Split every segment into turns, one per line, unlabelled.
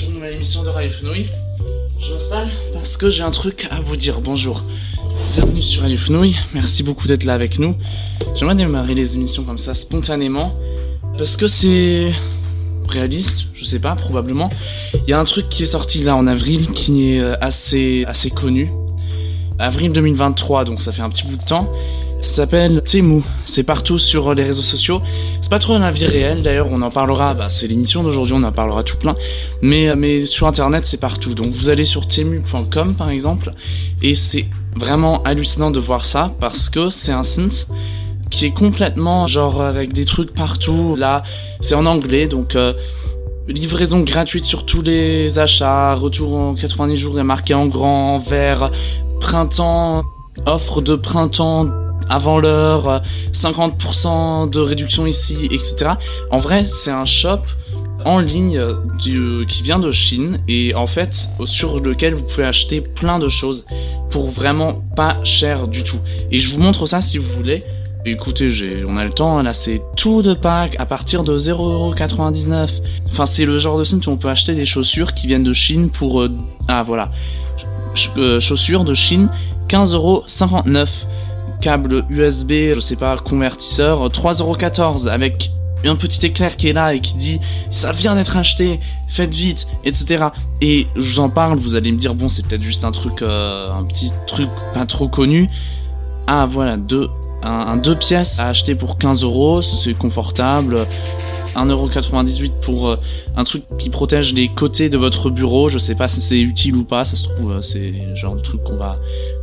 sur nouvelle émission de Radio Fenouil. Je m'installe parce que j'ai un truc à vous dire. Bonjour. Bienvenue sur Radio Fenouil. Merci beaucoup d'être là avec nous. J'aimerais démarrer les émissions comme ça spontanément parce que c'est réaliste, je sais pas, probablement. Il y a un truc qui est sorti là en avril qui est euh, assez, assez connu. Avril 2023, donc ça fait un petit bout de temps. S'appelle Temu. C'est partout sur les réseaux sociaux. C'est pas trop un avis réel d'ailleurs, on en parlera. Bah, c'est l'émission d'aujourd'hui, on en parlera tout plein. Mais, mais sur internet, c'est partout. Donc vous allez sur temu.com par exemple, et c'est vraiment hallucinant de voir ça parce que c'est un site qui est complètement genre avec des trucs partout. Là, c'est en anglais, donc euh, livraison gratuite sur tous les achats, retour en 90 jours est marqué en grand, vert, printemps, offre de printemps avant l'heure, 50% de réduction ici, etc. En vrai, c'est un shop en ligne du, qui vient de Chine et en fait sur lequel vous pouvez acheter plein de choses pour vraiment pas cher du tout. Et je vous montre ça si vous voulez. Écoutez, on a le temps, là c'est tout de pack à partir de 0,99€. Enfin c'est le genre de site où on peut acheter des chaussures qui viennent de Chine pour... Euh, ah voilà. Euh, chaussures de Chine, 15,59€ câble USB, je sais pas, convertisseur, 3,14€ avec un petit éclair qui est là et qui dit ça vient d'être acheté, faites vite, etc. Et je vous en parle, vous allez me dire bon c'est peut-être juste un truc, euh, un petit truc pas trop connu. Ah voilà, deux, un, deux pièces à acheter pour 15 euros, c'est confortable. 1,98€ pour euh, un truc qui protège les côtés de votre bureau. Je sais pas si c'est utile ou pas, ça se trouve euh, c'est le genre de truc qu'on va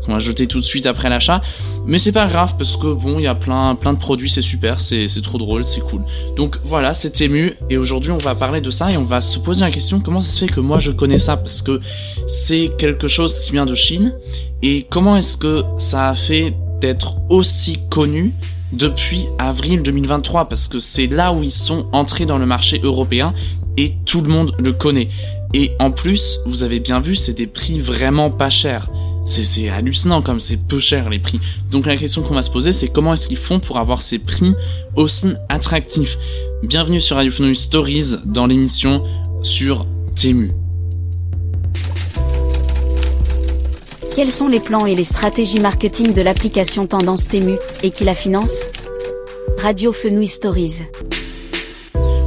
qu'on va jeter tout de suite après l'achat. Mais c'est pas grave parce que bon, il y a plein plein de produits, c'est super, c'est c'est trop drôle, c'est cool. Donc voilà, c'est ému et aujourd'hui on va parler de ça et on va se poser la question comment ça se fait que moi je connais ça? Parce que c'est quelque chose qui vient de Chine et comment est-ce que ça a fait d'être aussi connu depuis avril 2023 parce que c'est là où ils sont entrés dans le marché européen et tout le monde le connaît. Et en plus, vous avez bien vu, c'est des prix vraiment pas chers. C'est hallucinant comme c'est peu cher les prix. Donc la question qu'on va se poser, c'est comment est-ce qu'ils font pour avoir ces prix aussi attractifs? Bienvenue sur Radio Stories dans l'émission sur Temu.
Quels sont les plans et les stratégies marketing de l'application Tendance Temu et qui la finance? Radio Fenouil Stories.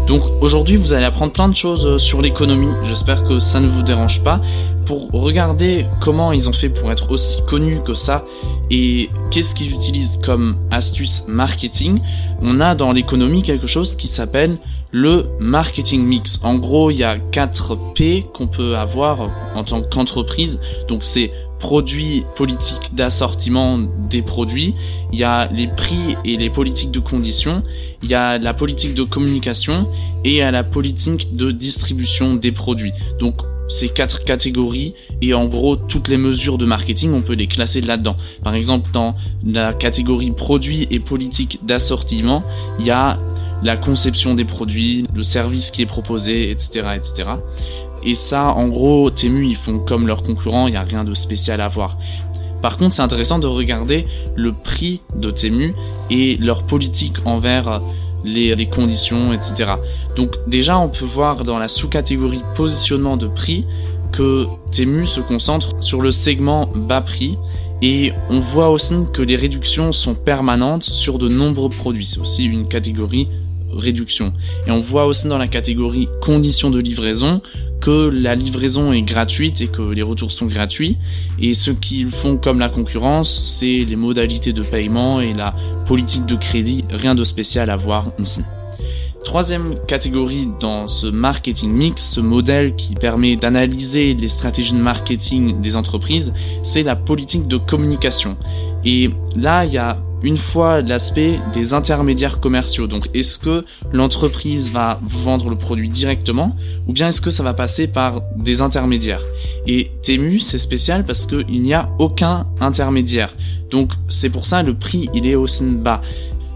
Donc aujourd'hui, vous allez apprendre plein de choses euh, sur l'économie. J'espère que ça ne vous dérange pas. Pour regarder comment ils ont fait pour être aussi connus que ça et qu'est-ce qu'ils utilisent comme astuce marketing, on a dans l'économie quelque chose qui s'appelle le marketing mix. En gros, il y a 4 P qu'on peut avoir en tant qu'entreprise. Donc c'est produits, politiques d'assortiment des produits, il y a les prix et les politiques de conditions, il y a la politique de communication et il y a la politique de distribution des produits. Donc ces quatre catégories et en gros toutes les mesures de marketing on peut les classer là-dedans. Par exemple dans la catégorie produits et politique d'assortiment, il y a la conception des produits, le service qui est proposé, etc., etc. Et ça, en gros, Temu, ils font comme leurs concurrents, il n'y a rien de spécial à voir. Par contre, c'est intéressant de regarder le prix de Temu et leur politique envers les, conditions, etc. Donc déjà, on peut voir dans la sous-catégorie positionnement de prix que Temu se concentre sur le segment bas prix et on voit aussi que les réductions sont permanentes sur de nombreux produits. C'est aussi une catégorie réduction. Et on voit aussi dans la catégorie conditions de livraison que la livraison est gratuite et que les retours sont gratuits. Et ce qu'ils font comme la concurrence, c'est les modalités de paiement et la politique de crédit. Rien de spécial à voir ici. Troisième catégorie dans ce marketing mix, ce modèle qui permet d'analyser les stratégies de marketing des entreprises, c'est la politique de communication. Et là, il y a une fois l'aspect des intermédiaires commerciaux. Donc est-ce que l'entreprise va vous vendre le produit directement ou bien est-ce que ça va passer par des intermédiaires? Et Temu c'est spécial parce qu'il n'y a aucun intermédiaire. Donc c'est pour ça le prix il est aussi bas.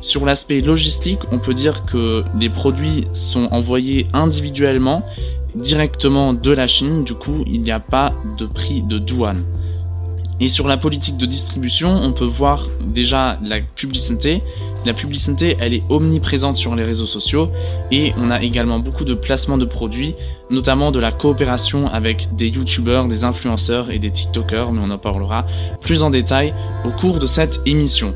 Sur l'aspect logistique, on peut dire que les produits sont envoyés individuellement directement de la Chine, du coup il n'y a pas de prix de douane. Et sur la politique de distribution, on peut voir déjà la publicité. La publicité, elle est omniprésente sur les réseaux sociaux et on a également beaucoup de placements de produits, notamment de la coopération avec des youtubeurs, des influenceurs et des tiktokers, mais on en parlera plus en détail au cours de cette émission.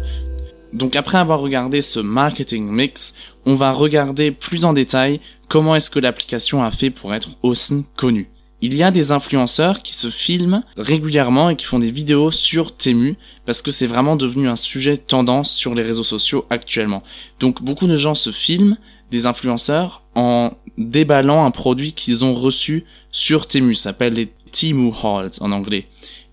Donc après avoir regardé ce marketing mix, on va regarder plus en détail comment est-ce que l'application a fait pour être aussi connue il y a des influenceurs qui se filment régulièrement et qui font des vidéos sur Temu parce que c'est vraiment devenu un sujet tendance sur les réseaux sociaux actuellement. Donc beaucoup de gens se filment, des influenceurs, en déballant un produit qu'ils ont reçu sur Temu. Ça s'appelle les Temu Halls en anglais.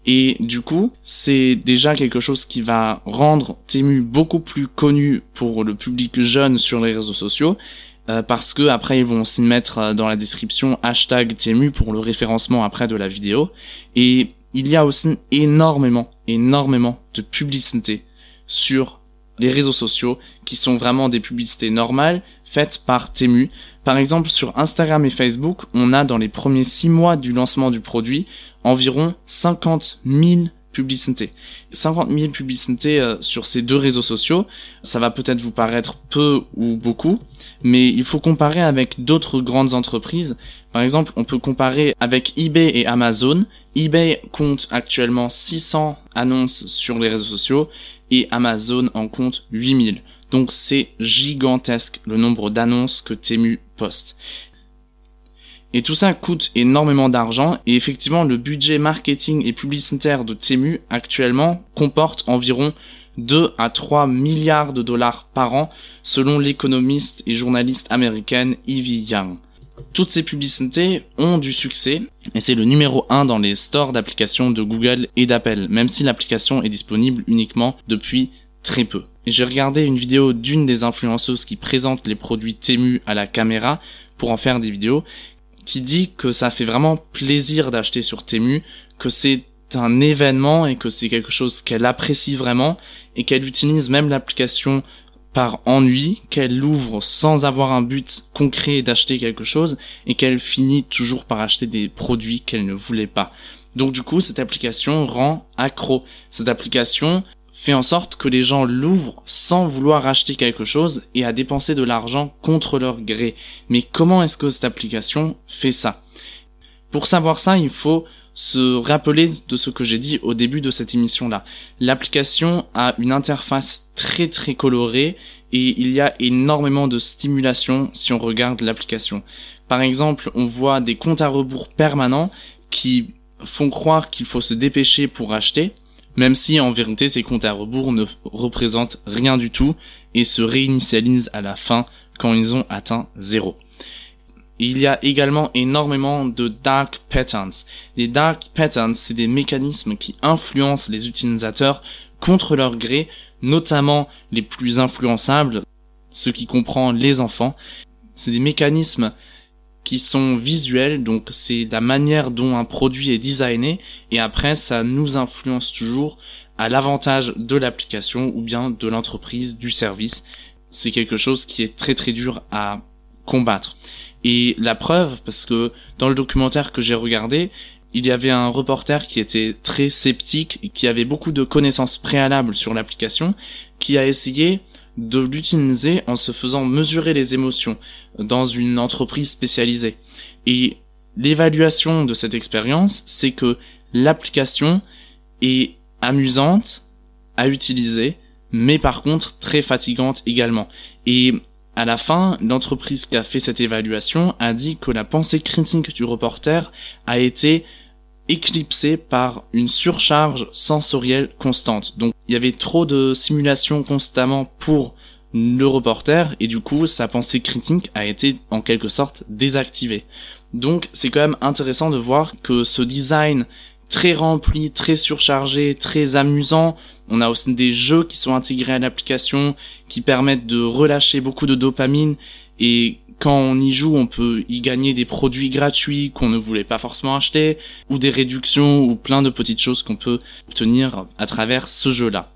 Et du coup, c'est déjà quelque chose qui va rendre Temu beaucoup plus connu pour le public jeune sur les réseaux sociaux euh, parce que après ils vont s'y mettre euh, dans la description hashtag Temu pour le référencement après de la vidéo. Et il y a aussi énormément, énormément de publicité sur les réseaux sociaux qui sont vraiment des publicités normales faites par Temu. Par exemple, sur Instagram et Facebook, on a dans les premiers six mois du lancement du produit environ 50 000 publicité. 50 000 publicités euh, sur ces deux réseaux sociaux, ça va peut-être vous paraître peu ou beaucoup, mais il faut comparer avec d'autres grandes entreprises. Par exemple, on peut comparer avec eBay et Amazon. eBay compte actuellement 600 annonces sur les réseaux sociaux et Amazon en compte 8000. Donc c'est gigantesque le nombre d'annonces que Temu poste. Et tout ça coûte énormément d'argent et effectivement le budget marketing et publicitaire de Temu actuellement comporte environ 2 à 3 milliards de dollars par an selon l'économiste et journaliste américaine Evie Young. Toutes ces publicités ont du succès et c'est le numéro 1 dans les stores d'applications de Google et d'Apple, même si l'application est disponible uniquement depuis très peu. J'ai regardé une vidéo d'une des influenceuses qui présente les produits Temu à la caméra pour en faire des vidéos qui dit que ça fait vraiment plaisir d'acheter sur Temu, que c'est un événement et que c'est quelque chose qu'elle apprécie vraiment et qu'elle utilise même l'application par ennui, qu'elle ouvre sans avoir un but concret d'acheter quelque chose et qu'elle finit toujours par acheter des produits qu'elle ne voulait pas. Donc du coup, cette application rend accro. Cette application fait en sorte que les gens l'ouvrent sans vouloir acheter quelque chose et à dépenser de l'argent contre leur gré. Mais comment est-ce que cette application fait ça? Pour savoir ça, il faut se rappeler de ce que j'ai dit au début de cette émission-là. L'application a une interface très très colorée et il y a énormément de stimulation si on regarde l'application. Par exemple, on voit des comptes à rebours permanents qui font croire qu'il faut se dépêcher pour acheter, même si en vérité ces comptes à rebours ne représentent rien du tout et se réinitialisent à la fin quand ils ont atteint zéro. Il y a également énormément de dark patterns. Les dark patterns, c'est des mécanismes qui influencent les utilisateurs contre leur gré, notamment les plus influençables, ce qui comprend les enfants. C'est des mécanismes qui sont visuels, donc c'est la manière dont un produit est designé, et après ça nous influence toujours à l'avantage de l'application ou bien de l'entreprise, du service. C'est quelque chose qui est très très dur à combattre. Et la preuve, parce que dans le documentaire que j'ai regardé, il y avait un reporter qui était très sceptique qui avait beaucoup de connaissances préalables sur l'application, qui a essayé de l'utiliser en se faisant mesurer les émotions dans une entreprise spécialisée. Et l'évaluation de cette expérience, c'est que l'application est amusante à utiliser, mais par contre très fatigante également. Et à la fin, l'entreprise qui a fait cette évaluation a dit que la pensée critique du reporter a été éclipsée par une surcharge sensorielle constante. Donc il y avait trop de simulations constamment pour le reporter et du coup sa pensée critique a été en quelque sorte désactivée. Donc c'est quand même intéressant de voir que ce design très rempli, très surchargé, très amusant. On a aussi des jeux qui sont intégrés à l'application qui permettent de relâcher beaucoup de dopamine et quand on y joue, on peut y gagner des produits gratuits qu'on ne voulait pas forcément acheter, ou des réductions, ou plein de petites choses qu'on peut obtenir à travers ce jeu-là.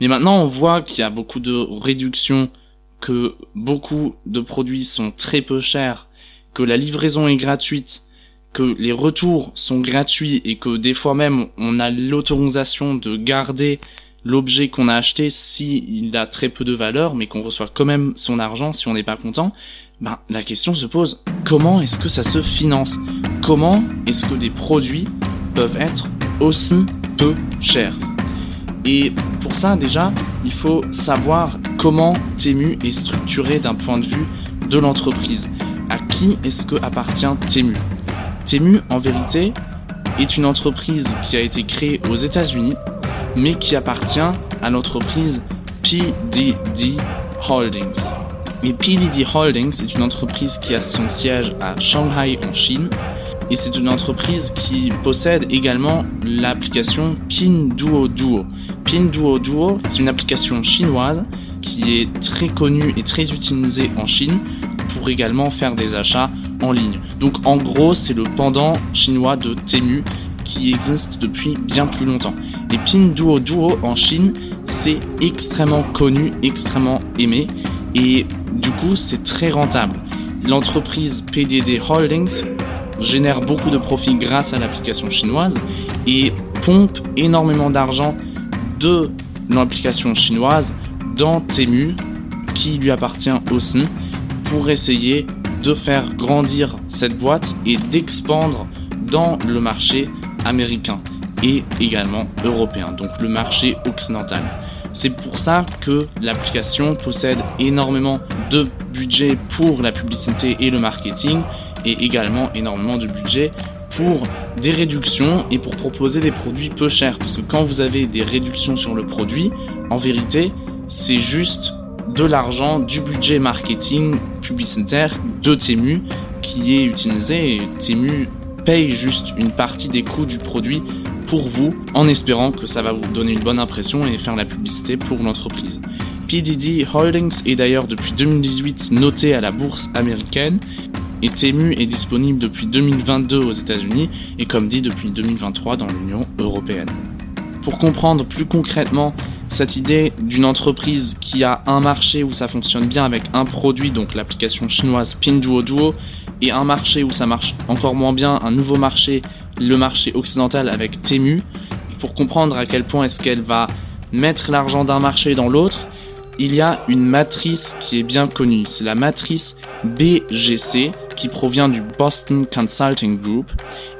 Mais maintenant, on voit qu'il y a beaucoup de réductions, que beaucoup de produits sont très peu chers, que la livraison est gratuite, que les retours sont gratuits et que des fois même on a l'autorisation de garder l'objet qu'on a acheté si il a très peu de valeur mais qu'on reçoit quand même son argent si on n'est pas content, ben la question se pose comment est-ce que ça se finance? Comment est-ce que des produits peuvent être aussi peu chers? Et pour ça déjà, il faut savoir comment Temu est structuré d'un point de vue de l'entreprise. À qui est-ce que appartient Temu? Temu, en vérité, est une entreprise qui a été créée aux États-Unis, mais qui appartient à l'entreprise PDD Holdings. Et PDD Holdings est une entreprise qui a son siège à Shanghai en Chine, et c'est une entreprise qui possède également l'application Pinduoduo. Pinduoduo, c'est une application chinoise qui est très connue et très utilisée en Chine pour également faire des achats en ligne. Donc en gros, c'est le pendant chinois de Temu qui existe depuis bien plus longtemps. Et Pinduoduo en Chine, c'est extrêmement connu, extrêmement aimé et du coup, c'est très rentable. L'entreprise PDD Holdings génère beaucoup de profits grâce à l'application chinoise et pompe énormément d'argent de l'application chinoise dans Temu, qui lui appartient aussi, pour essayer de faire grandir cette boîte et d'expandre dans le marché américain et également européen, donc le marché occidental. C'est pour ça que l'application possède énormément de budget pour la publicité et le marketing et également énormément de budget pour des réductions et pour proposer des produits peu chers. Parce que quand vous avez des réductions sur le produit, en vérité, c'est juste de l'argent, du budget marketing publicitaire de Temu qui est utilisé et Temu paye juste une partie des coûts du produit pour vous en espérant que ça va vous donner une bonne impression et faire la publicité pour l'entreprise. PDD Holdings est d'ailleurs depuis 2018 noté à la bourse américaine et Temu est disponible depuis 2022 aux États-Unis et comme dit depuis 2023 dans l'Union européenne. Pour comprendre plus concrètement cette idée d'une entreprise qui a un marché où ça fonctionne bien avec un produit, donc l'application chinoise Pinduoduo, et un marché où ça marche encore moins bien, un nouveau marché, le marché occidental avec Temu, pour comprendre à quel point est-ce qu'elle va mettre l'argent d'un marché dans l'autre, il y a une matrice qui est bien connue. C'est la matrice BGC qui provient du Boston Consulting Group.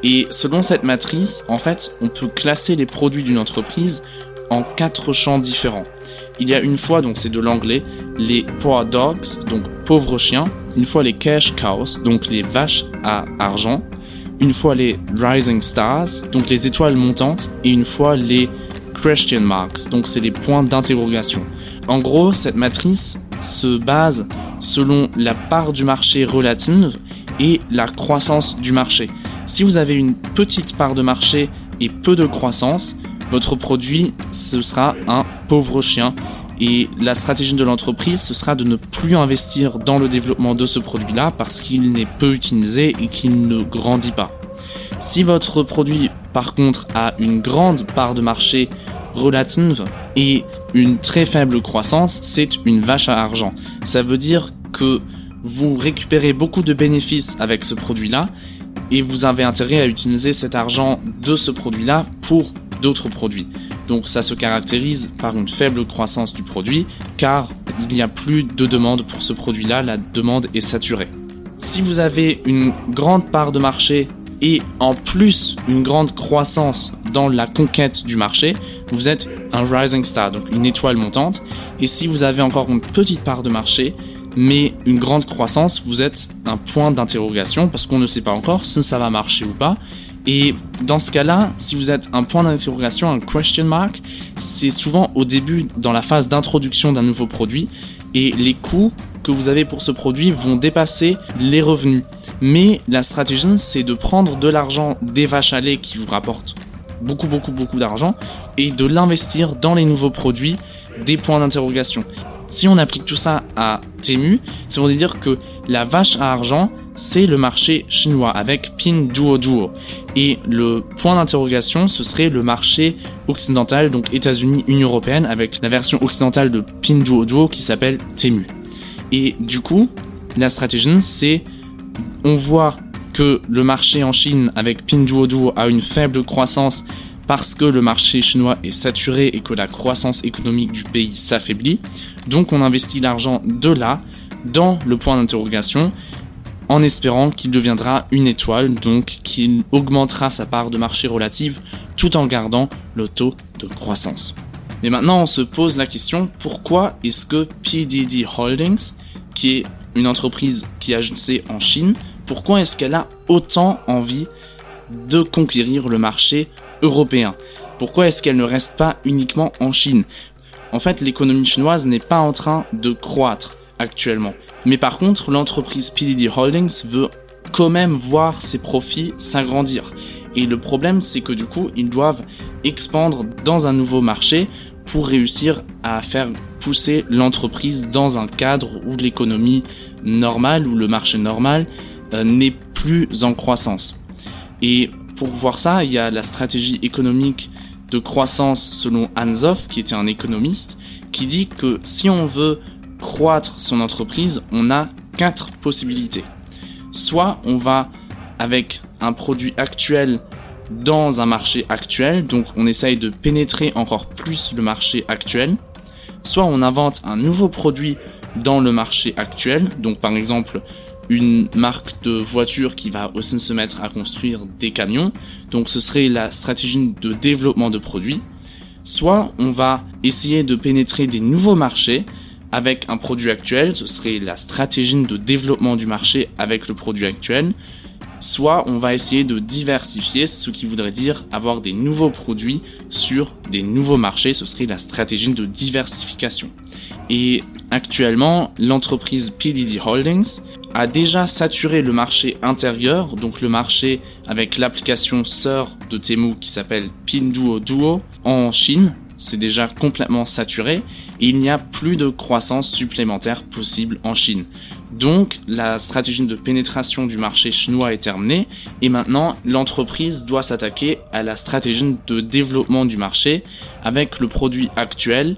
Et selon cette matrice, en fait, on peut classer les produits d'une entreprise en quatre champs différents. Il y a une fois, donc c'est de l'anglais, les poor dogs, donc pauvres chiens. Une fois les cash cows, donc les vaches à argent. Une fois les rising stars, donc les étoiles montantes. Et une fois les question marks, donc c'est les points d'interrogation. En gros, cette matrice se base selon la part du marché relative et la croissance du marché. Si vous avez une petite part de marché et peu de croissance, votre produit, ce sera un pauvre chien. Et la stratégie de l'entreprise, ce sera de ne plus investir dans le développement de ce produit-là parce qu'il n'est peu utilisé et qu'il ne grandit pas. Si votre produit, par contre, a une grande part de marché relative et une très faible croissance, c'est une vache à argent. Ça veut dire que vous récupérez beaucoup de bénéfices avec ce produit-là et vous avez intérêt à utiliser cet argent de ce produit-là pour d'autres produits. Donc ça se caractérise par une faible croissance du produit car il n'y a plus de demande pour ce produit-là, la demande est saturée. Si vous avez une grande part de marché et en plus une grande croissance dans la conquête du marché, vous êtes un rising star, donc une étoile montante. Et si vous avez encore une petite part de marché, mais une grande croissance, vous êtes un point d'interrogation parce qu'on ne sait pas encore si ça va marcher ou pas. Et dans ce cas-là, si vous êtes un point d'interrogation, un question mark, c'est souvent au début, dans la phase d'introduction d'un nouveau produit, et les coûts que vous avez pour ce produit vont dépasser les revenus. Mais la stratégie, c'est de prendre de l'argent des vaches à lait qui vous rapportent beaucoup, beaucoup, beaucoup d'argent et de l'investir dans les nouveaux produits des points d'interrogation. Si on applique tout ça à Temu, ça veut dire que la vache à argent, c'est le marché chinois avec Pinduoduo. Et le point d'interrogation, ce serait le marché occidental, donc États-Unis, Union Européenne, avec la version occidentale de Pinduoduo qui s'appelle Temu. Et du coup, la stratégie, c'est on voit que le marché en Chine avec Pinduoduo a une faible croissance parce que le marché chinois est saturé et que la croissance économique du pays s'affaiblit. Donc on investit l'argent de là dans le point d'interrogation en espérant qu'il deviendra une étoile, donc qu'il augmentera sa part de marché relative tout en gardant le taux de croissance. Mais maintenant on se pose la question pourquoi est-ce que PDD Holdings, qui est une entreprise qui agissait en Chine, pourquoi est-ce qu'elle a autant envie de conquérir le marché européen? Pourquoi est-ce qu'elle ne reste pas uniquement en Chine? En fait, l'économie chinoise n'est pas en train de croître actuellement. Mais par contre, l'entreprise PDD Holdings veut quand même voir ses profits s'agrandir. Et le problème, c'est que du coup, ils doivent expandre dans un nouveau marché pour réussir à faire pousser l'entreprise dans un cadre où l'économie normale, où le marché normal euh, n'est plus en croissance. Et pour voir ça, il y a la stratégie économique de croissance selon Hansoff, qui était un économiste, qui dit que si on veut croître son entreprise, on a quatre possibilités. Soit on va avec un produit actuel dans un marché actuel, donc on essaye de pénétrer encore plus le marché actuel. Soit on invente un nouveau produit dans le marché actuel, donc par exemple une marque de voiture qui va aussi se mettre à construire des camions. Donc ce serait la stratégie de développement de produits. Soit on va essayer de pénétrer des nouveaux marchés avec un produit actuel, ce serait la stratégie de développement du marché avec le produit actuel. Soit on va essayer de diversifier, ce qui voudrait dire avoir des nouveaux produits sur des nouveaux marchés, ce serait la stratégie de diversification. Et actuellement, l'entreprise PDD Holdings a déjà saturé le marché intérieur, donc le marché avec l'application sœur de Temu qui s'appelle Pinduoduo en Chine. C'est déjà complètement saturé il n'y a plus de croissance supplémentaire possible en Chine. Donc la stratégie de pénétration du marché chinois est terminée et maintenant l'entreprise doit s'attaquer à la stratégie de développement du marché avec le produit actuel.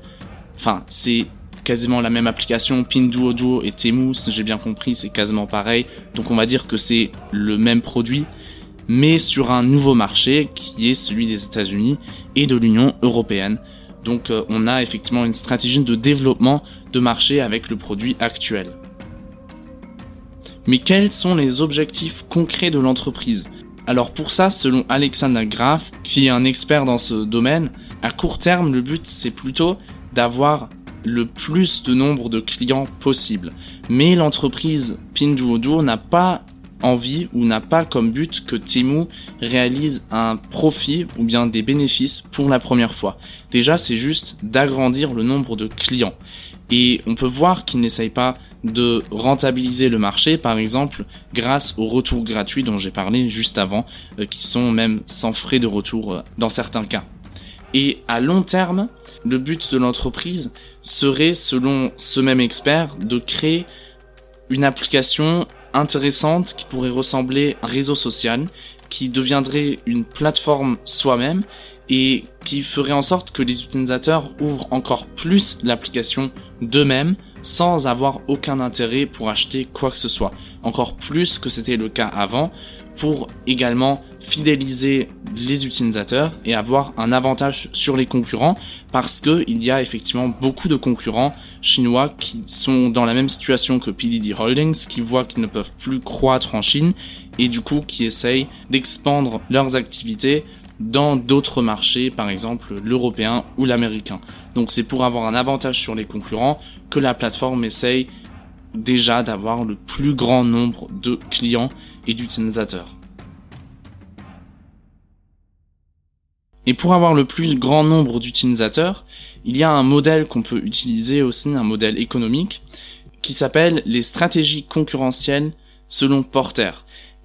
Enfin, c'est quasiment la même application, Pinduoduo et Temu, si j'ai bien compris, c'est quasiment pareil. Donc on va dire que c'est le même produit, mais sur un nouveau marché qui est celui des États-Unis et de l'Union européenne. Donc euh, on a effectivement une stratégie de développement de marché avec le produit actuel. Mais quels sont les objectifs concrets de l'entreprise? Alors pour ça, selon Alexander Graf, qui est un expert dans ce domaine, à court terme, le but c'est plutôt d'avoir le plus de nombre de clients possible. Mais l'entreprise Pinduoduo n'a pas envie ou n'a pas comme but que Temu réalise un profit ou bien des bénéfices pour la première fois. Déjà, c'est juste d'agrandir le nombre de clients. Et on peut voir qu'il n'essaye pas de rentabiliser le marché, par exemple, grâce aux retours gratuits dont j'ai parlé juste avant, euh, qui sont même sans frais de retour euh, dans certains cas. Et à long terme, le but de l'entreprise serait, selon ce même expert, de créer une application intéressante qui pourrait ressembler à un réseau social, qui deviendrait une plateforme soi-même et qui ferait en sorte que les utilisateurs ouvrent encore plus l'application d'eux-mêmes sans avoir aucun intérêt pour acheter quoi que ce soit. Encore plus que c'était le cas avant, pour également fidéliser les utilisateurs et avoir un avantage sur les concurrents parce que il y a effectivement beaucoup de concurrents chinois qui sont dans la même situation que PDD Holdings, qui voient qu'ils ne peuvent plus croître en Chine et du coup qui essayent d'expandre leurs activités dans d'autres marchés, par exemple l'européen ou l'américain. Donc c'est pour avoir un avantage sur les concurrents que la plateforme essaye déjà d'avoir le plus grand nombre de clients et d'utilisateurs. Et pour avoir le plus grand nombre d'utilisateurs, il y a un modèle qu'on peut utiliser aussi, un modèle économique, qui s'appelle les stratégies concurrentielles selon Porter.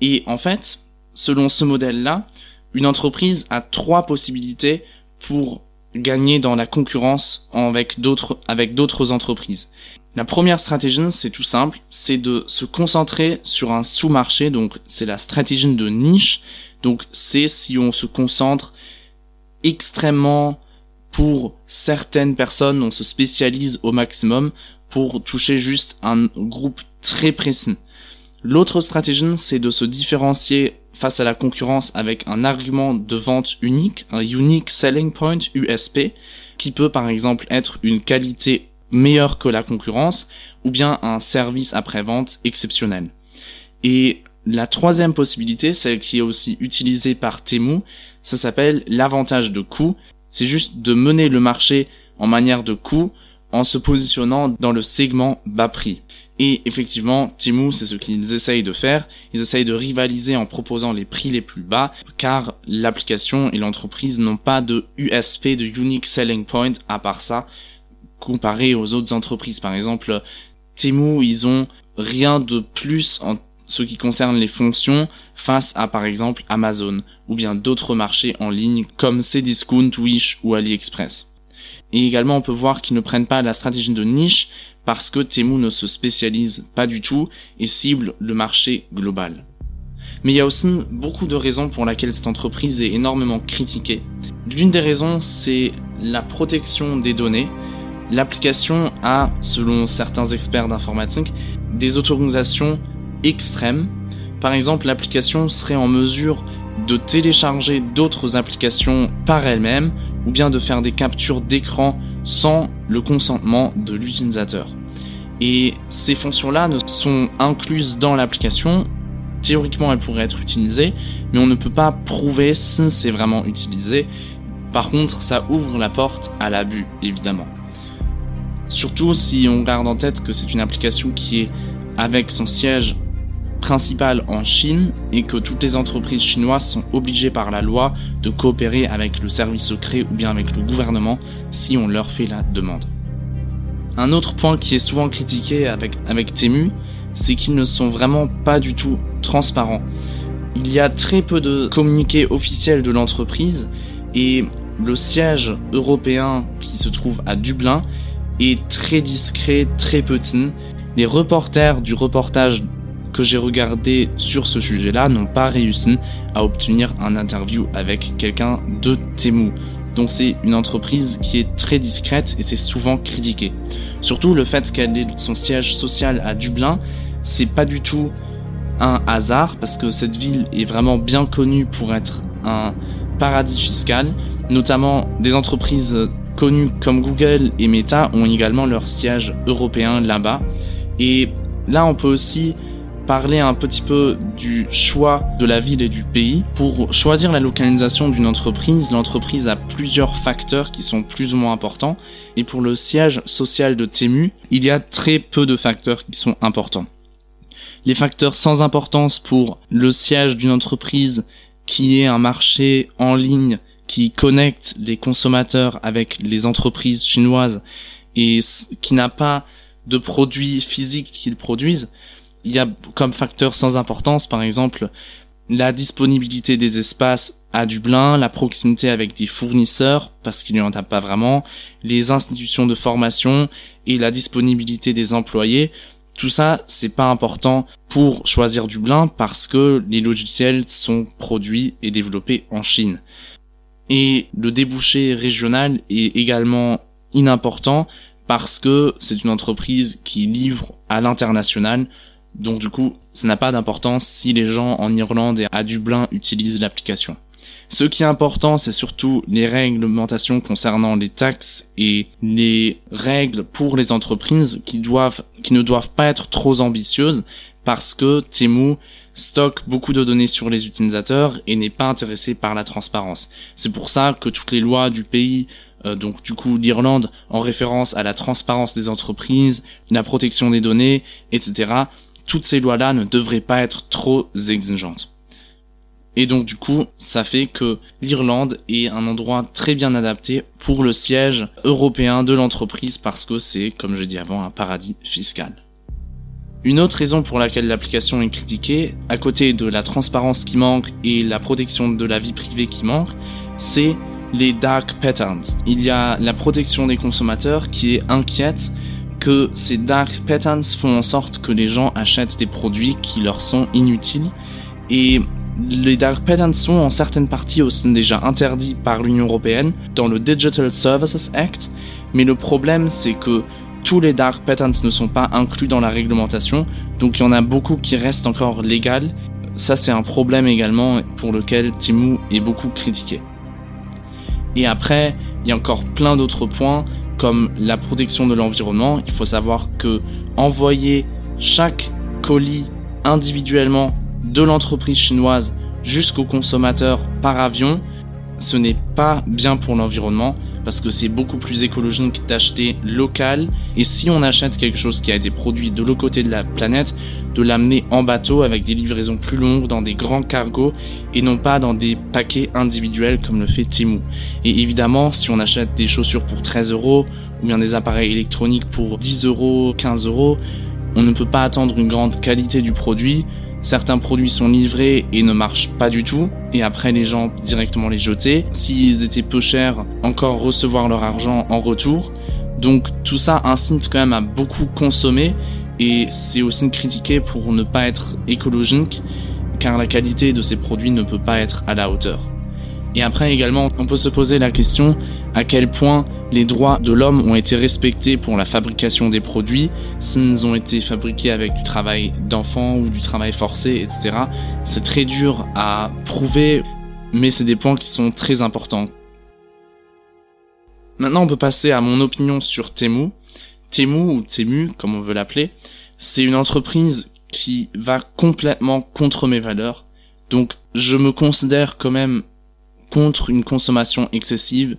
Et en fait, selon ce modèle-là, une entreprise a trois possibilités pour gagner dans la concurrence avec d'autres avec d'autres entreprises. La première stratégie, c'est tout simple, c'est de se concentrer sur un sous-marché, donc c'est la stratégie de niche. Donc c'est si on se concentre extrêmement pour certaines personnes, on se spécialise au maximum pour toucher juste un groupe très précis. L'autre stratégie, c'est de se différencier face à la concurrence avec un argument de vente unique, un Unique Selling Point, USP, qui peut par exemple être une qualité meilleure que la concurrence ou bien un service après-vente exceptionnel. Et la troisième possibilité, celle qui est aussi utilisée par Temu, ça s'appelle l'avantage de coût. C'est juste de mener le marché en manière de coût en se positionnant dans le segment bas prix. Et effectivement, Temu, c'est ce qu'ils essayent de faire. Ils essayent de rivaliser en proposant les prix les plus bas, car l'application et l'entreprise n'ont pas de USP, de Unique Selling Point, à part ça, comparé aux autres entreprises. Par exemple, Temu, ils ont rien de plus en ce qui concerne les fonctions face à par exemple Amazon ou bien d'autres marchés en ligne comme Cdiscount, Wish ou AliExpress. Et également on peut voir qu'ils ne prennent pas la stratégie de niche parce que Temu ne se spécialise pas du tout et cible le marché global. Mais il y a aussi beaucoup de raisons pour lesquelles cette entreprise est énormément critiquée. L'une des raisons, c'est la protection des données. L'application a, selon certains experts d'informatique, des autorisations extrêmes. Par exemple, l'application serait en mesure de télécharger d'autres applications par elle-même ou bien de faire des captures d'écran sans le consentement de l'utilisateur. Et ces fonctions-là ne sont incluses dans l'application. Théoriquement, elles pourraient être utilisées, mais on ne peut pas prouver si c'est vraiment utilisé. Par contre, ça ouvre la porte à l'abus, évidemment. Surtout si on garde en tête que c'est une application qui est avec son siège principal en Chine et que toutes les entreprises chinoises sont obligées par la loi de coopérer avec le service secret ou bien avec le gouvernement si on leur fait la demande. Un autre point qui est souvent critiqué avec, avec Temu, c'est qu'ils ne sont vraiment pas du tout transparents. Il y a très peu de communiqués officiels de l'entreprise et le siège européen qui se trouve à Dublin est très discret, très petit. Les reporters du reportage que j'ai regardé sur ce sujet-là n'ont pas réussi à obtenir un interview avec quelqu'un de Temu. Donc c'est une entreprise qui est très discrète et c'est souvent critiqué. Surtout le fait qu'elle ait son siège social à Dublin, c'est pas du tout un hasard parce que cette ville est vraiment bien connue pour être un paradis fiscal. Notamment des entreprises connues comme Google et Meta ont également leur siège européen là-bas. Et là on peut aussi parler un petit peu du choix de la ville et du pays. Pour choisir la localisation d'une entreprise, l'entreprise a plusieurs facteurs qui sont plus ou moins importants. Et pour le siège social de Temu, il y a très peu de facteurs qui sont importants. Les facteurs sans importance pour le siège d'une entreprise qui est un marché en ligne qui connecte les consommateurs avec les entreprises chinoises et qui n'a pas de produits physiques qu'ils produisent, il y a comme facteur sans importance, par exemple, la disponibilité des espaces à Dublin, la proximité avec des fournisseurs, parce qu'il n'y en a pas vraiment, les institutions de formation et la disponibilité des employés. Tout ça, c'est pas important pour choisir Dublin parce que les logiciels sont produits et développés en Chine. Et le débouché régional est également inimportant parce que c'est une entreprise qui livre à l'international, donc du coup, ça n'a pas d'importance si les gens en Irlande et à Dublin utilisent l'application. Ce qui est important, c'est surtout les réglementations concernant les taxes et les règles pour les entreprises qui doivent, qui ne doivent pas être trop ambitieuses parce que Temu stocke beaucoup de données sur les utilisateurs et n'est pas intéressé par la transparence. C'est pour ça que toutes les lois du pays euh, donc du coup l'Irlande en référence à la transparence des entreprises, la protection des données, etc toutes ces lois-là ne devraient pas être trop exigeantes. Et donc du coup, ça fait que l'Irlande est un endroit très bien adapté pour le siège européen de l'entreprise parce que c'est, comme je dis avant, un paradis fiscal. Une autre raison pour laquelle l'application est critiquée, à côté de la transparence qui manque et la protection de la vie privée qui manque, c'est les dark patterns. Il y a la protection des consommateurs qui est inquiète que ces dark patterns font en sorte que les gens achètent des produits qui leur sont inutiles et les dark patterns sont en certaines parties aussi déjà interdits par l'Union européenne dans le Digital Services Act, mais le problème c'est que tous les dark patterns ne sont pas inclus dans la réglementation, donc il y en a beaucoup qui restent encore légales. Ça c'est un problème également pour lequel Timu est beaucoup critiqué. Et après, il y a encore plein d'autres points comme la protection de l'environnement. Il faut savoir que envoyer chaque colis individuellement de l'entreprise chinoise jusqu'au consommateur par avion, ce n'est pas bien pour l'environnement parce que c'est beaucoup plus écologique d'acheter local et si on achète quelque chose qui a été produit de l'autre côté de la planète, de l'amener en bateau avec des livraisons plus longues dans des grands cargos et non pas dans des paquets individuels comme le fait Timu. Et évidemment, si on achète des chaussures pour 13 euros ou bien des appareils électroniques pour 10 euros, 15 euros, on ne peut pas attendre une grande qualité du produit Certains produits sont livrés et ne marchent pas du tout, et après les gens directement les jeter. S'ils étaient peu chers, encore recevoir leur argent en retour. Donc tout ça incite quand même à beaucoup consommer, et c'est aussi critiqué pour ne pas être écologique, car la qualité de ces produits ne peut pas être à la hauteur. Et après également, on peut se poser la question à quel point les droits de l'homme ont été respectés pour la fabrication des produits, s'ils ont été fabriqués avec du travail d'enfants ou du travail forcé, etc. C'est très dur à prouver, mais c'est des points qui sont très importants. Maintenant, on peut passer à mon opinion sur Temu. Temu ou Temu, comme on veut l'appeler, c'est une entreprise qui va complètement contre mes valeurs. Donc, je me considère quand même contre une consommation excessive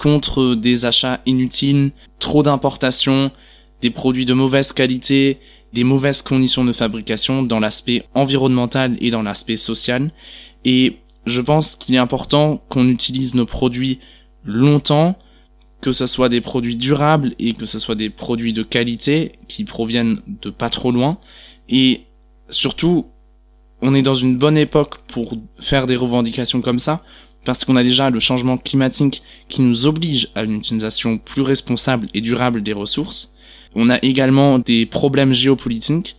contre des achats inutiles, trop d'importations, des produits de mauvaise qualité, des mauvaises conditions de fabrication dans l'aspect environnemental et dans l'aspect social. Et je pense qu'il est important qu'on utilise nos produits longtemps, que ce soit des produits durables et que ce soit des produits de qualité qui proviennent de pas trop loin. Et surtout, on est dans une bonne époque pour faire des revendications comme ça, parce qu'on a déjà le changement climatique qui nous oblige à une utilisation plus responsable et durable des ressources. On a également des problèmes géopolitiques,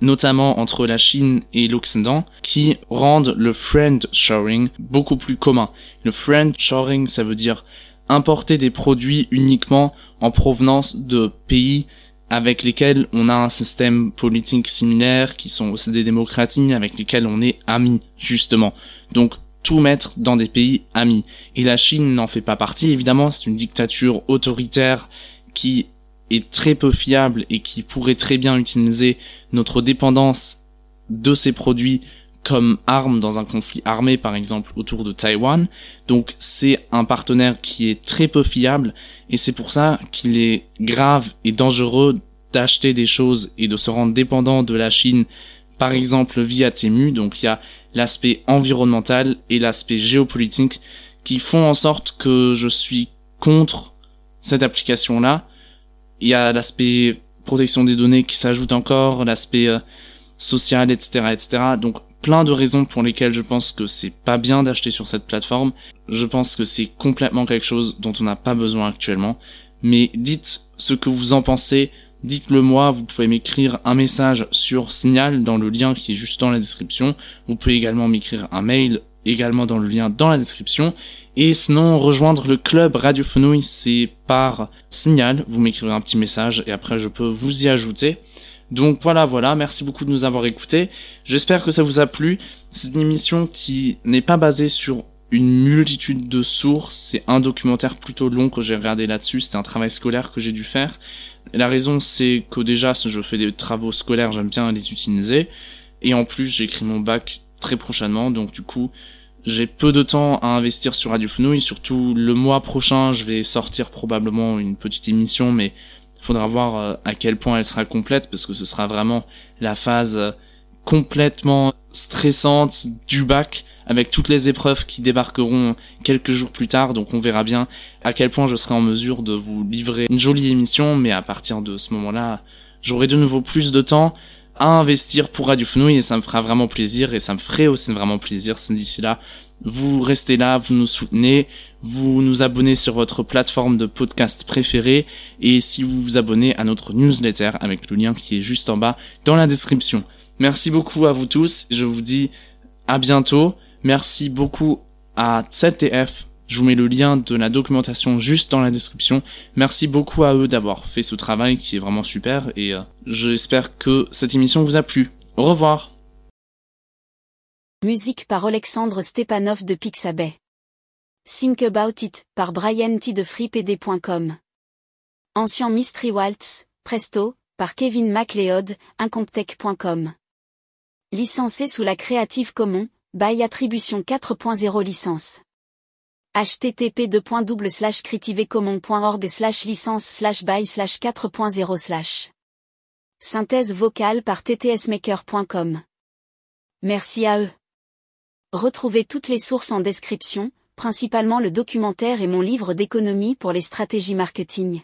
notamment entre la Chine et l'Occident, qui rendent le friend shoring beaucoup plus commun. Le friend shoring, ça veut dire importer des produits uniquement en provenance de pays avec lesquels on a un système politique similaire, qui sont aussi des démocraties avec lesquelles on est amis, justement. Donc, tout mettre dans des pays amis. Et la Chine n'en fait pas partie, évidemment, c'est une dictature autoritaire qui est très peu fiable et qui pourrait très bien utiliser notre dépendance de ces produits comme arme dans un conflit armé par exemple autour de Taïwan. Donc c'est un partenaire qui est très peu fiable et c'est pour ça qu'il est grave et dangereux d'acheter des choses et de se rendre dépendant de la Chine par exemple via Temu. Donc il y a l'aspect environnemental et l'aspect géopolitique qui font en sorte que je suis contre cette application-là. Il y a l'aspect protection des données qui s'ajoute encore, l'aspect euh, social, etc., etc. Donc plein de raisons pour lesquelles je pense que c'est pas bien d'acheter sur cette plateforme. Je pense que c'est complètement quelque chose dont on n'a pas besoin actuellement. Mais dites ce que vous en pensez dites-le moi, vous pouvez m'écrire un message sur Signal dans le lien qui est juste dans la description. Vous pouvez également m'écrire un mail également dans le lien dans la description. Et sinon, rejoindre le club Radio Fenouille, c'est par Signal. Vous m'écrivez un petit message et après je peux vous y ajouter. Donc voilà, voilà, merci beaucoup de nous avoir écoutés. J'espère que ça vous a plu. C'est une émission qui n'est pas basée sur une multitude de sources. C'est un documentaire plutôt long que j'ai regardé là-dessus. C'était un travail scolaire que j'ai dû faire. La raison, c'est que déjà, je fais des travaux scolaires, j'aime bien les utiliser. Et en plus, j'écris mon bac très prochainement, donc du coup, j'ai peu de temps à investir sur Radio Fenouil. Surtout le mois prochain, je vais sortir probablement une petite émission, mais faudra voir euh, à quel point elle sera complète, parce que ce sera vraiment la phase euh, complètement stressante du bac avec toutes les épreuves qui débarqueront quelques jours plus tard, donc on verra bien à quel point je serai en mesure de vous livrer une jolie émission, mais à partir de ce moment-là, j'aurai de nouveau plus de temps à investir pour Radio Fenouil et ça me fera vraiment plaisir et ça me ferait aussi vraiment plaisir. Si d'ici là vous restez là, vous nous soutenez, vous nous abonnez sur votre plateforme de podcast préférée et si vous vous abonnez à notre newsletter avec le lien qui est juste en bas dans la description. Merci beaucoup à vous tous, je vous dis à bientôt. Merci beaucoup à ZDF Je vous mets le lien de la documentation juste dans la description. Merci beaucoup à eux d'avoir fait ce travail qui est vraiment super et euh, j'espère que cette émission vous a plu. Au revoir.
Musique par Alexandre Stepanov de Pixabay. Think About It par Brian T de FreePD.com. Ancien Mystery Waltz, Presto, par Kevin MacLeod, Incomptech.com. Licencé sous la Creative Commons, by Attribution 4.0 licence http critivecommons.org slash licence slash by slash 4.0 slash. Synthèse vocale par ttsmaker.com. Merci à eux. Retrouvez toutes les sources en description, principalement le documentaire et mon livre d'économie pour les stratégies marketing.